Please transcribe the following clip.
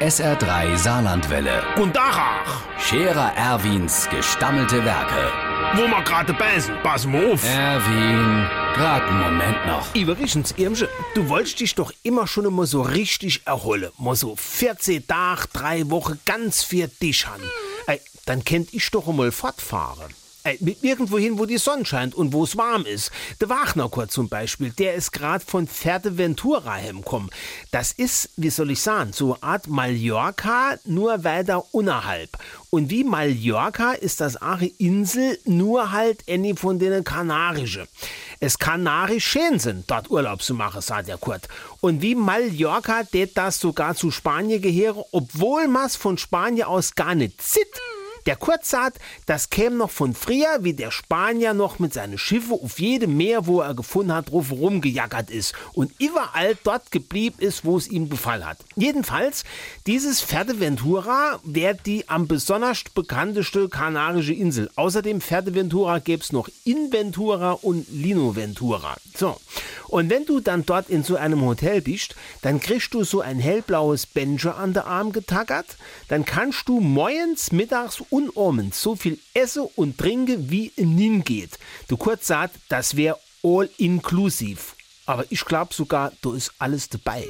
SR3 Saarlandwelle. Und Dachach, Scherer Erwins gestammelte Werke. wo wir gerade beißen, pass mal auf. Erwin, grad einen Moment noch. Übrigens, Irmsche, du wolltest dich doch immer schon immer so richtig erholen. Mal so 14 Tage, drei Wochen ganz für dich han. Ey, dann kennt ich doch einmal fortfahren. Mit irgendwo hin, wo die Sonne scheint und wo es warm ist. Der Wagnerchor zum Beispiel, der ist gerade von Pferdeventura heimgekommen. Das ist, wie soll ich sagen, so eine Art Mallorca, nur weiter unterhalb. Und wie Mallorca ist das auch Insel, nur halt eine von denen Kanarische. Es kann narisch schön sein, dort Urlaub zu machen, sagt der Kurt. Und wie Mallorca, det das sogar zu Spanien gehöre, obwohl man's von Spanien aus gar nicht zit. Der Kurt sagt, das käme noch von früher, wie der Spanier noch mit seinen Schiffen auf jedem Meer, wo er gefunden hat, drauf rumgejackert ist und überall dort geblieben ist, wo es ihm gefallen hat. Jedenfalls, dieses Fuerteventura wäre die am besonders bekannteste kanarische Insel. Außerdem Fuerteventura gäb's noch Inventura und Linoventura. So. Und wenn du dann dort in so einem Hotel bist, dann kriegst du so ein hellblaues Benjo an der Arm getackert. Dann kannst du morgens, mittags und abends so viel essen und trinken, wie in Nin geht. Du kurz sagt, das wäre all inclusive. Aber ich glaube sogar, da ist alles dabei.